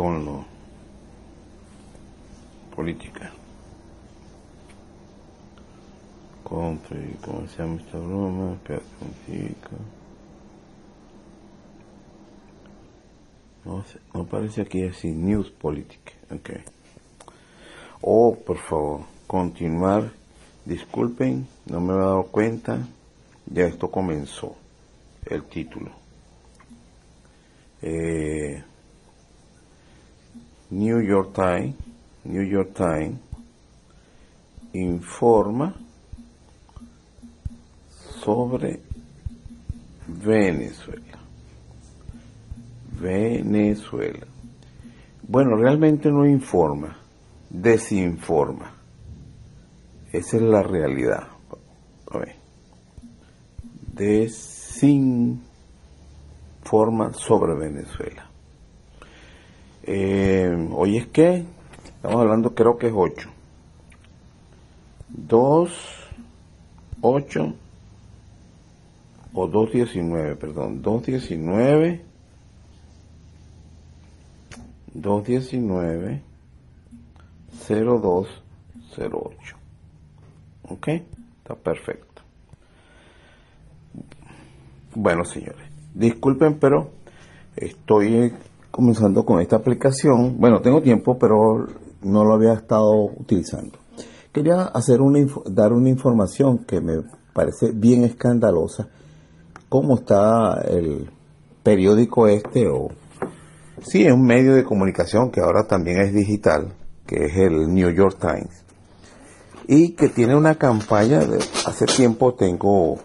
tono. Política. Compre, ¿cómo se llama esta broma? Espérate No, no parece aquí así, News Politic. Ok. Oh, por favor, continuar. Disculpen, no me he dado cuenta. Ya esto comenzó. El título. Eh, New York Times, New York Times informa sobre Venezuela. Venezuela. Bueno, realmente no informa, desinforma. Esa es la realidad. Desinforma sobre Venezuela. Eh, hoy es que, estamos hablando creo que es 8. 2, 8 o 2.19, perdón, 2.19, 2.19, 0208. ¿Ok? Está perfecto. Bueno, señores, disculpen, pero estoy comenzando con esta aplicación. Bueno, tengo tiempo, pero no lo había estado utilizando. Quería hacer una, dar una información que me parece bien escandalosa cómo está el periódico este o sí es un medio de comunicación que ahora también es digital que es el New York Times y que tiene una campaña de hace tiempo tengo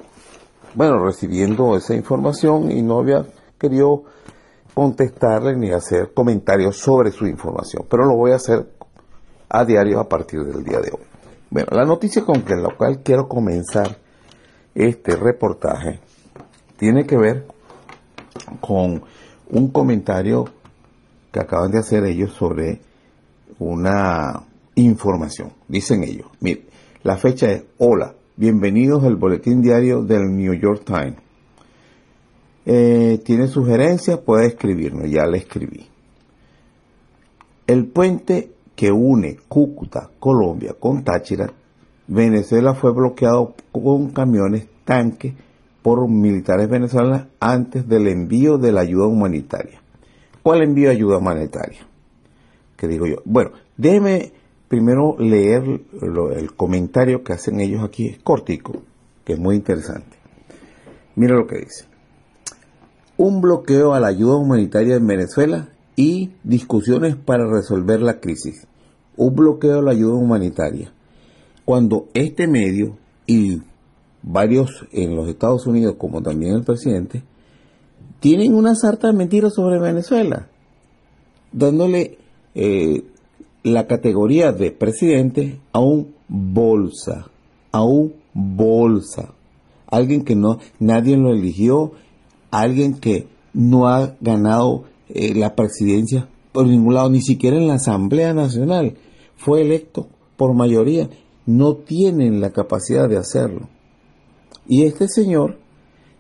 bueno recibiendo esa información y no había querido contestarle ni hacer comentarios sobre su información pero lo voy a hacer a diario a partir del día de hoy bueno la noticia con la cual quiero comenzar este reportaje tiene que ver con un comentario que acaban de hacer ellos sobre una información. Dicen ellos, mire, la fecha es, hola, bienvenidos al boletín diario del New York Times. Eh, ¿Tiene sugerencias? Puede escribirnos, ya le escribí. El puente que une Cúcuta, Colombia, con Táchira, Venezuela fue bloqueado con camiones, tanques, por militares venezolanos antes del envío de la ayuda humanitaria. ¿Cuál envío de ayuda humanitaria? ¿Qué digo yo? Bueno, déjeme primero leer el comentario que hacen ellos aquí, es cortico, que es muy interesante. Mira lo que dice. Un bloqueo a la ayuda humanitaria en Venezuela y discusiones para resolver la crisis. Un bloqueo a la ayuda humanitaria. Cuando este medio y varios en los Estados Unidos, como también el presidente, tienen una sarta de mentiras sobre Venezuela, dándole eh, la categoría de presidente a un bolsa, a un bolsa, alguien que no nadie lo eligió, alguien que no ha ganado eh, la presidencia por ningún lado, ni siquiera en la Asamblea Nacional, fue electo por mayoría, no tienen la capacidad de hacerlo. Y este señor,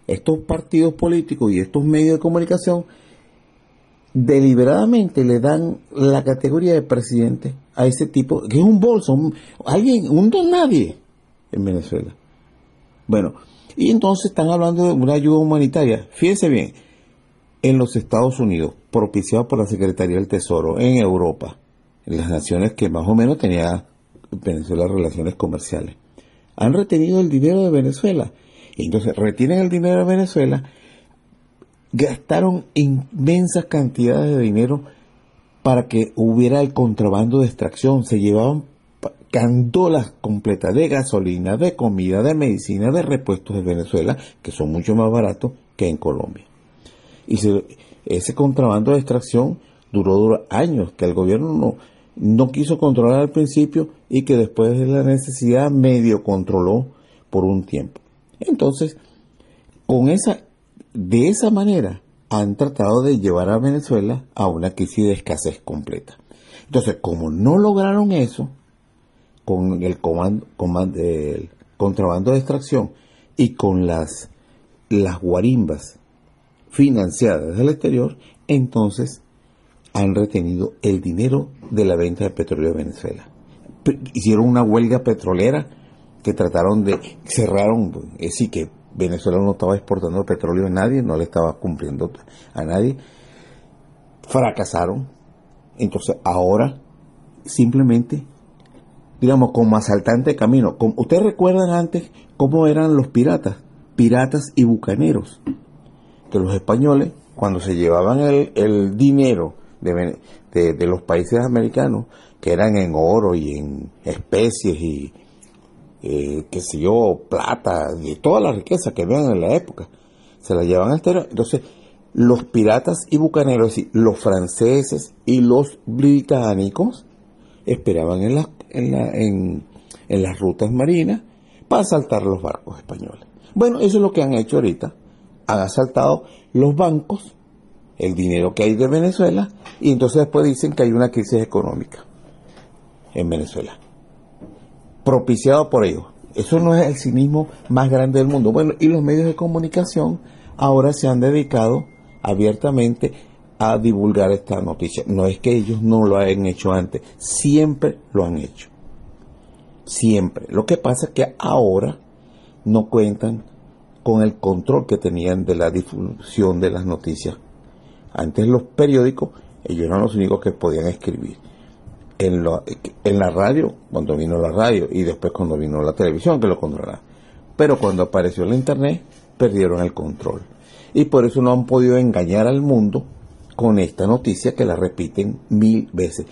estos partidos políticos y estos medios de comunicación, deliberadamente le dan la categoría de presidente a ese tipo, que es un bolso, alguien, un don nadie en Venezuela. Bueno, y entonces están hablando de una ayuda humanitaria. Fíjense bien, en los Estados Unidos, propiciado por la Secretaría del Tesoro, en Europa, en las naciones que más o menos tenía Venezuela relaciones comerciales han retenido el dinero de Venezuela. Entonces retienen el dinero de Venezuela, gastaron inmensas cantidades de dinero para que hubiera el contrabando de extracción. Se llevaban candolas completas de gasolina, de comida, de medicina, de repuestos de Venezuela, que son mucho más baratos que en Colombia. Y ese contrabando de extracción duró, duró años, que el gobierno no, no quiso controlar al principio y que después de la necesidad medio controló por un tiempo. Entonces, con esa, de esa manera han tratado de llevar a Venezuela a una crisis de escasez completa. Entonces, como no lograron eso, con el, comando, el contrabando de extracción y con las, las guarimbas financiadas del exterior, entonces han retenido el dinero de la venta de petróleo de Venezuela. Hicieron una huelga petrolera que trataron de, cerraron, es decir, que Venezuela no estaba exportando petróleo a nadie, no le estaba cumpliendo a nadie. Fracasaron. Entonces ahora simplemente, digamos, como asaltante de camino. Ustedes recuerdan antes cómo eran los piratas, piratas y bucaneros. Que los españoles, cuando se llevaban el, dinero de, de los países americanos, que eran en oro y en especies y eh, qué sé yo, plata, de toda la riqueza que vean en la época, se la llevan al exterior. Entonces, los piratas y bucaneros, los franceses y los británicos, esperaban en, las en, la, en, en las rutas marinas para asaltar los barcos españoles. Bueno, eso es lo que han hecho ahorita. Han asaltado los bancos, el dinero que hay de Venezuela, y entonces después dicen que hay una crisis económica en Venezuela propiciado por ellos. Eso no es el cinismo más grande del mundo. Bueno, y los medios de comunicación ahora se han dedicado abiertamente a divulgar esta noticia. No es que ellos no lo hayan hecho antes, siempre lo han hecho. Siempre. Lo que pasa es que ahora no cuentan con el control que tenían de la difusión de las noticias. Antes los periódicos, ellos eran los únicos que podían escribir en, en la radio, cuando vino la radio, y después cuando vino la televisión, que lo controlaba. Pero cuando apareció la Internet, perdieron el control. Y por eso no han podido engañar al mundo con esta noticia que la repiten mil veces.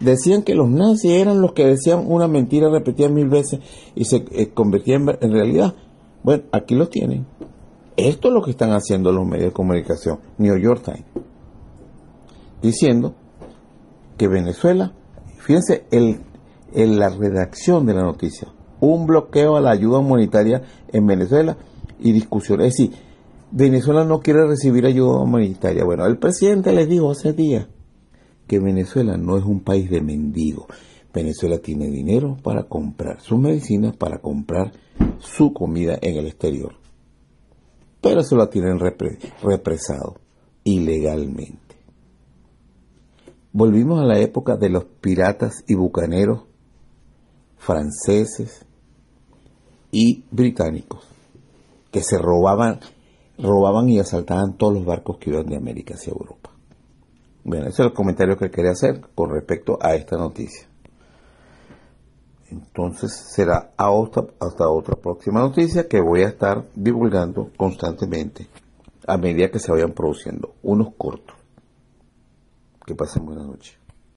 Decían que los nazis eran los que decían una mentira, repetían mil veces y se eh, convertían en realidad. Bueno, aquí lo tienen. Esto es lo que están haciendo los medios de comunicación, New York Times, diciendo que Venezuela Fíjense en la redacción de la noticia. Un bloqueo a la ayuda humanitaria en Venezuela y discusiones. Es decir, Venezuela no quiere recibir ayuda humanitaria. Bueno, el presidente les dijo hace días que Venezuela no es un país de mendigos. Venezuela tiene dinero para comprar sus medicinas, para comprar su comida en el exterior. Pero eso la tienen represado ilegalmente. Volvimos a la época de los piratas y bucaneros franceses y británicos que se robaban, robaban y asaltaban todos los barcos que iban de América hacia Europa. Bueno, ese es el comentario que quería hacer con respecto a esta noticia. Entonces será hasta, hasta otra próxima noticia que voy a estar divulgando constantemente a medida que se vayan produciendo unos cortos. Que pasen buena noche.